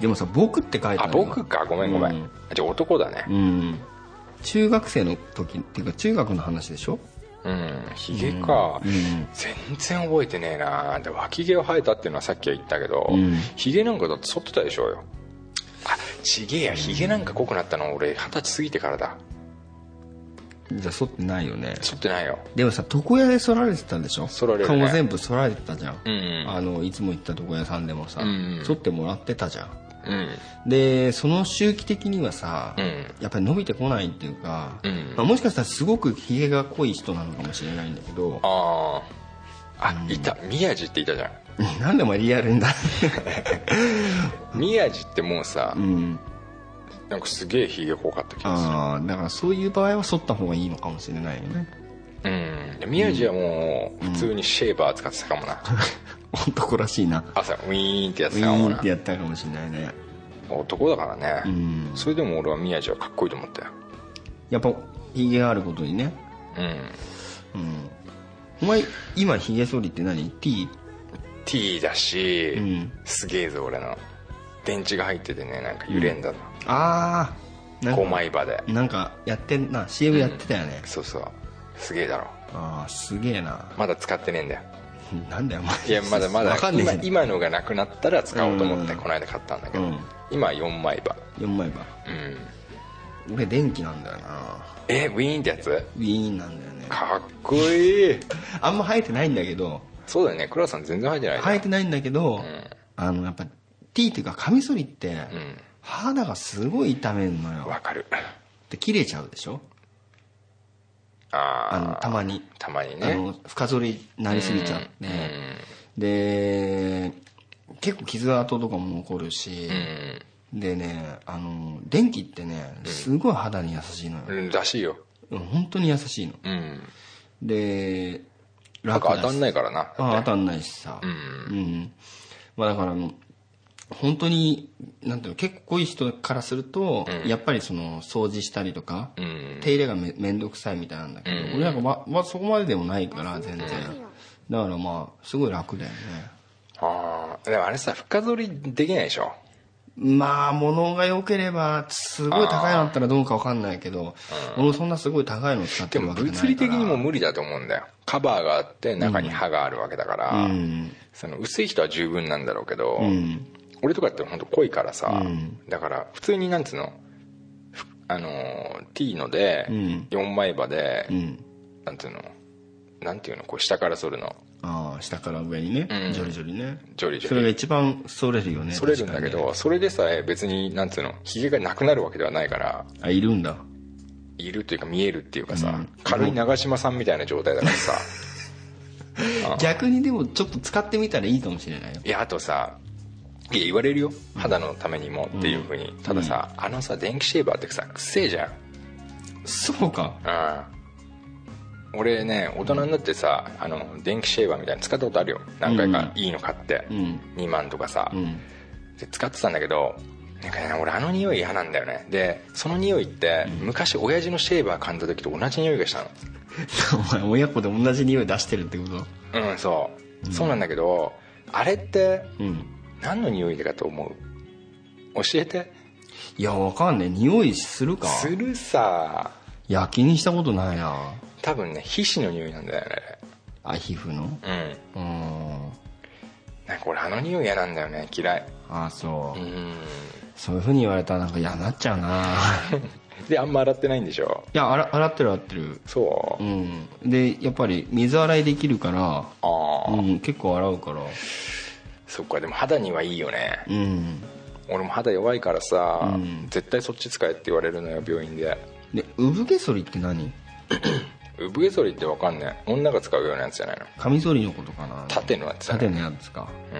でもさ僕って書いてあある僕か？ごめんごめん、うん。じゃあ男だね。うん。中学生の時っていうか中学の話でしょ？うん。ヒゲか、うん。全然覚えてねえな。で脇毛を生えたっていうのはさっきは言ったけど、うん。ヒゲなんかだって剃ってたでしょうよ。あちげえや。ヒゲなんか濃くなったの俺二十歳過ぎてからだじゃあ剃ってないよね。剃ってないよ。でもさ床屋で剃られてたんでしょ？剃られるね。顔全部剃られてたじゃん、うんうん。あのいつも行った床屋さんでもさ、うんうん。剃ってもらってたじゃん。うん。でその周期的にはさ、うん。やっぱり伸びてこないっていうか、うん。まあ、もしかしたらすごくひげが濃い人なのかもしれないんだけどあああいた。宮地っていたじゃん。(laughs) なんでお前リアルにだ (laughs) 宮地ってもうさ、うんなんかすげえヒゲ濃かった気がする。ああだからそういう場合は剃った方がいいのかもしれないよね。うん。で宮地はもう普通にシェーバー使ってたかもな、(laughs) 男らしいな。朝ウィーンってやっウィてたかもな。ーンってやったかもしれないね。男だからね、うん。それでも俺は宮地はかっこいいと思ったよ。やっぱひげがあることにね。うん。うん。お前今ひげ剃りって何 ?T? T だし、うん。すげえぞ俺の。電池が入っててねなんか揺れんだな、ああなん5か枚刃で。なんかやってんな。CM やってたよね、そうそう。すげえだろ。ああすげえな。まだ使ってねえんだよ。なんだよいやまだまだ (laughs) 今今のがなくなったら使おうと思ってうん。この間買ったんだけど、うん。今は4枚刃。4枚刃。うん。俺電気なんだよな。えウィーンってやつ？ウィーンなんだよね。かっこいい。(laughs) あんま生えてないんだけど。そうだよね。倉さん全然入ってない生えてないんだけど、ん。あのやっぱ T っていうかカミソリって、うん肌がすごい痛めんのよ。わかる。で切れちゃうでしょ？あああのたまに。たまにあねの深剃りになりすぎちゃって、で結構傷跡とかも残るし。う、ん。でねあの電気ってねすごい肌に優しいのよ、うん。らしいよ。うん本当に優しいの。うん。でなんか当たんないからなあ当たんないしさ。うん、まあだからあの本当になんていうの結構濃い人からすると、やっぱりその掃除したりとか、ん。手入れがめめんどくさいみたいなんだけど、俺なんかま、まあ、そこまででもないから全然、だからまあすごい楽だよね。ああでもあれさ深剃りできないでしょ？まあ物が良ければすごい高いのだったらどうかわかんないけど、俺そんなすごい高いの使ってでもるわけじゃないから。物理的にも無理だと思うんだよ。カバーがあって中に刃があるわけだから、うん。その薄い人は十分なんだろうけど、ん俺とかって本当濃いからさ、だから普通になんつうのふあのー T のでん。4枚刃で、うん。なんていうのなんていうのこう下から剃るの。ああ下から上にね、うん。ジョリジョリね。ジョリジョリ。それが一番剃れるよね。剃れるんだけど、ね。それでさえ別になんつうのヒゲがなくなるわけではないから。あいるんだ。いるというか見えるっていうかさ、うん。軽い長嶋さんみたいな状態だからさ。(laughs) 逆にでもちょっと使ってみたらいいかもしれないよ。いやあとさいや言われるよ。肌のためにもっていうふうに、たださ、あのさ電気シェーバーってさくっせえじゃん。そうか。うん。俺ね大人になってさあの電気シェーバーみたいなの使ったことあるよ。何回かいいの買って、うん。2万とかさ、うん。で使ってたんだけどなんかね俺あの匂い嫌なんだよね。でその匂いって、昔親父のシェーバー噛んだ時と同じ匂いがしたの。(laughs) お前親子で同じ匂い出してるってこと？うんそう、そうなんだけどあれってうん何の匂いだと思う？教えて。いやわかんねえ。匂いするか。するさ。いや気にしたことないな。多分ね皮脂の匂いなんだよね。あ皮膚の？うん。うん。なんか俺あの匂い嫌なんだよね嫌い。あそう、うん。そういうふうに言われたらなんか嫌になっちゃうな。(laughs) であんま洗ってないんでしょ？いや洗洗ってる洗ってる。そう、うん。でやっぱり水洗いできるからああ、うん結構洗うからそっかでも肌にはいいよね。うん。俺も肌弱いからさ、うん。絶対そっち使えって言われるのよ病院で。で産毛剃りって何？産毛剃りってわかんねえ。女が使うようなやつじゃないの？カミソリのことかな？縦のやつじゃない？縦のやつか。う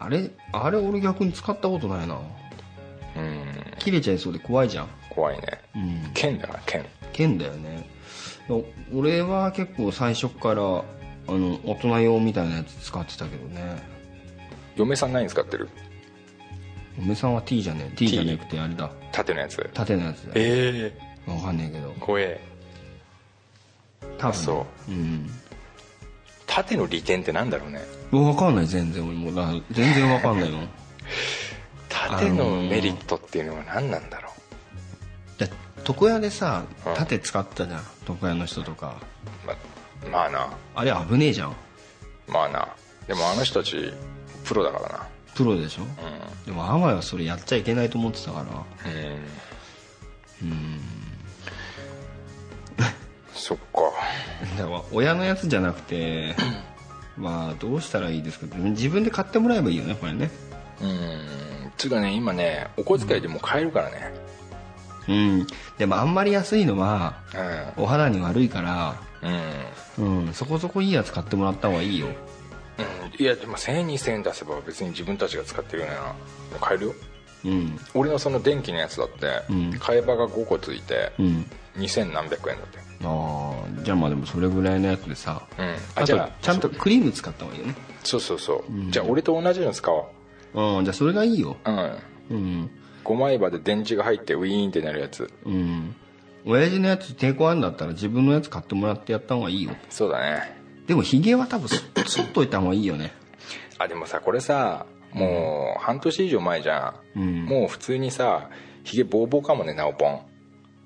あれあれ俺逆に使ったことないな。んうん。切れちゃいそうで怖いじゃん。怖いね。うん。剣だから剣。剣だよね。俺は結構最初からあの大人用みたいなやつ使ってたけどね嫁さん何使ってる？嫁さんは T じゃねえ。T じゃなくてあれだ。縦のやつ？縦のやつだよ。ええ。わかんねえけど。怖え。多分そう。うん。縦の利点ってなんだろうね。わかんない全然。俺もうだ全然わかんないもん。(laughs) 縦のメリットっていうのは何なんだろだ床屋でさうん。縦使ったじゃん。床屋の人とか。うままあな。あれ危ねえじゃん。まあな。でもあの人たちプロだからな。プロでしょ？うでも甘いはそれやっちゃいけないと思ってたから。ん。うん。(laughs) そっか。だから親のやつじゃなくて (laughs) まあどうしたらいいですか？自分で買ってもらえばいいよねこれね。うん。つうかね今ねお小遣いでもう買えるからね。うん。でもあんまり安いのはお肌に悪いからうんうん。うん。そこそこいいやつ買ってもらった方がいいようん。いやでも1000円2000円出せば別に自分たちが使ってるようなの買えるよ。うん。俺のその電気のやつだって、うん。替え刃が5個ついてうん。2000何百円だって。ああじゃあまあでもそれぐらいのやつでさうん。あじゃあちゃんとクリーム使った方がいいよね。そうそうそう、じゃあ俺と同じの使おう。うんじゃあそれがいいよ。うん。うん。5枚刃で電池が入ってウィーンってなるやつ。うん。親父のやつ抵抗あるんだったら自分のやつ買ってもらってやった方がいいよ。そうだねでもヒゲは多分そそっといた方がいいよね。あでもさこれさもう半年以上前じゃん、うん。もう普通にさヒゲボーボーかもねナオポン。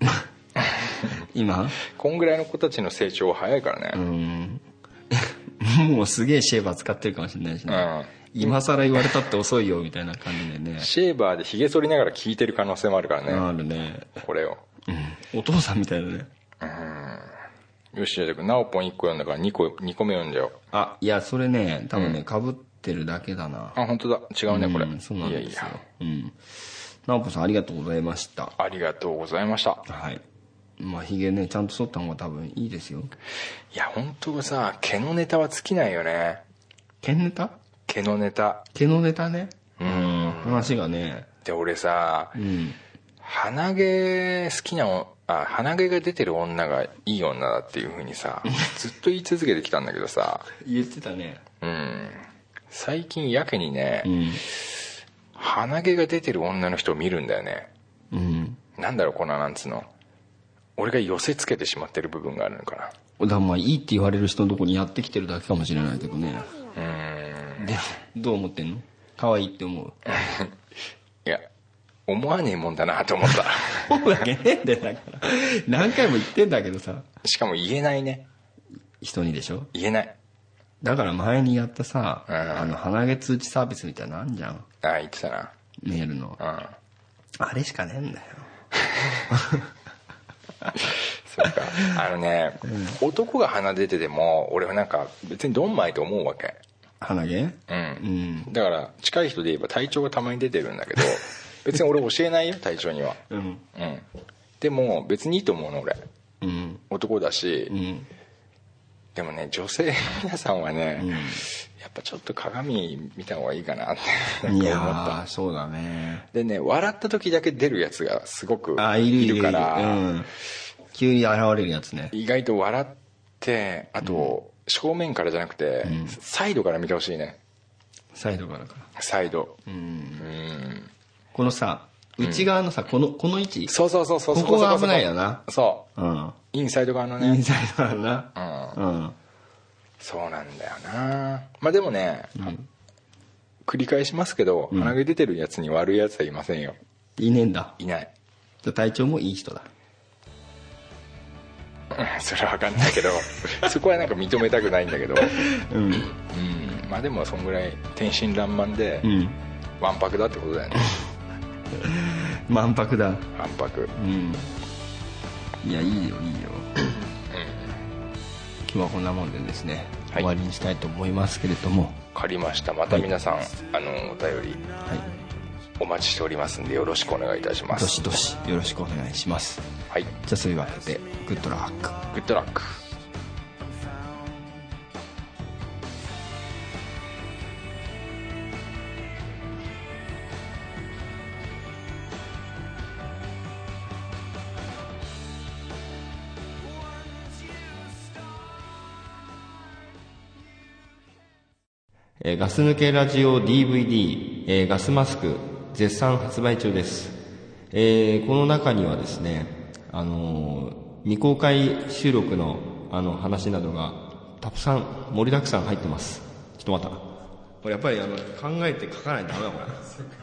(laughs) 今？こんぐらいの子たちの成長は早いからうねん。(laughs) もうすげえシェーバー使ってるかもしれないしね、うん。今更言われたって遅いよみたいな感じでね。シェーバーでヒゲ剃りながら聞いてる可能性もあるからね、あるね、これを。うん、お父さんみたいだねよしじゃあナオポン1個読んだから2個2個目読んじゃおう。あいやそれね多分ねかぶってるだけだな。あ本当だ。違うねこれ、うんそうなんですよ。いやいや。うん。直子さんありがとうございました。ありがとうございました。はい。まあひげねちゃんと剃った方が多分いいですよ。いや本当はさ毛のネタは尽きないよね。毛ネタ？毛のネタ。毛のネタね？うん。話がね。で俺さ、うん。鼻毛好きなおあ鼻毛が出てる女がいい女だっていうふうにさ (laughs) ずっと言い続けてきたんだけどさ。言ってたね。うん。最近やけにね、うん。鼻毛が出てる女の人を見るんだよね。うん。なんだろうこのなんつうの。俺が寄せつけてしまってる部分があるのかな。だからまあいいって言われる人のとこにやってきてるだけかもしれないけどね。うん。でどう思ってんの？可愛いって思う？(laughs) いや思わねえもんだなと思った。そうだけねえんだよだから。何回も言ってんだけどさ。しかも言えないね。人にでしょ？言えない。だから前にやったさ、うん。あの鼻毛通知サービスみたいなのあんじゃん。あ言ってたな。メールの。うん。あれしかねえんだよ。そうか。あのね、男が鼻出てても俺はなんか別にドンマイと思うわけ。鼻毛？うん、うん。だから近い人で言えば体調がたまに出てるんだけど別に俺教えないよ体調には。うん。うん。でも別にいいと思うの俺。うん。男だし、うん。でもね女性の皆さんはね、やっぱちょっと鏡見た方がいいかなっていや思った。ーそうだね。でね笑った時だけ出るやつがすごくあいるから、うん、急に現れるやつね。意外と笑ってあと、正面からじゃなくて、サイドから見てほしいね。サイドからか。らサイド。うん。うんこのさ内側のさ、このこの位置そうそうそうそう。ここが危ないよな。そうんうインサイド側のインねサイドからな。うん。うん。そうなんだよな。まあでもね、繰り返しますけど、鼻毛出てるやつに悪いやつはいませんよ。いねえんだ。いない。体調もいい人だ。う (laughs) んそれは分かんないけど (laughs) そこはなんか認めたくないんだけど。うん。うん。まあでもそんぐらい天真爛漫でうん。わんぱくだってことだよね (laughs) 満泊だ。わんぱくうん。いやいいよいいよ。今日はこんなもんでですね、はい。終わりにしたいと思いますけれども。分かりました。また皆さん、あのお便りはい。お待ちしておりますんでよろしくお願いいたしまどすしどしよろしくお願いします。はい。じゃあそういうわけで good luck。good luckえーガス抜けラジオ DVD、えーガスマスク絶賛発売中です、えーこの中にはですね、あのー未公開収録のあの話などがたくさん盛りだくさん入ってます。ちょっと待った。これやっぱりあの考えて書かないとダメだこれ (laughs)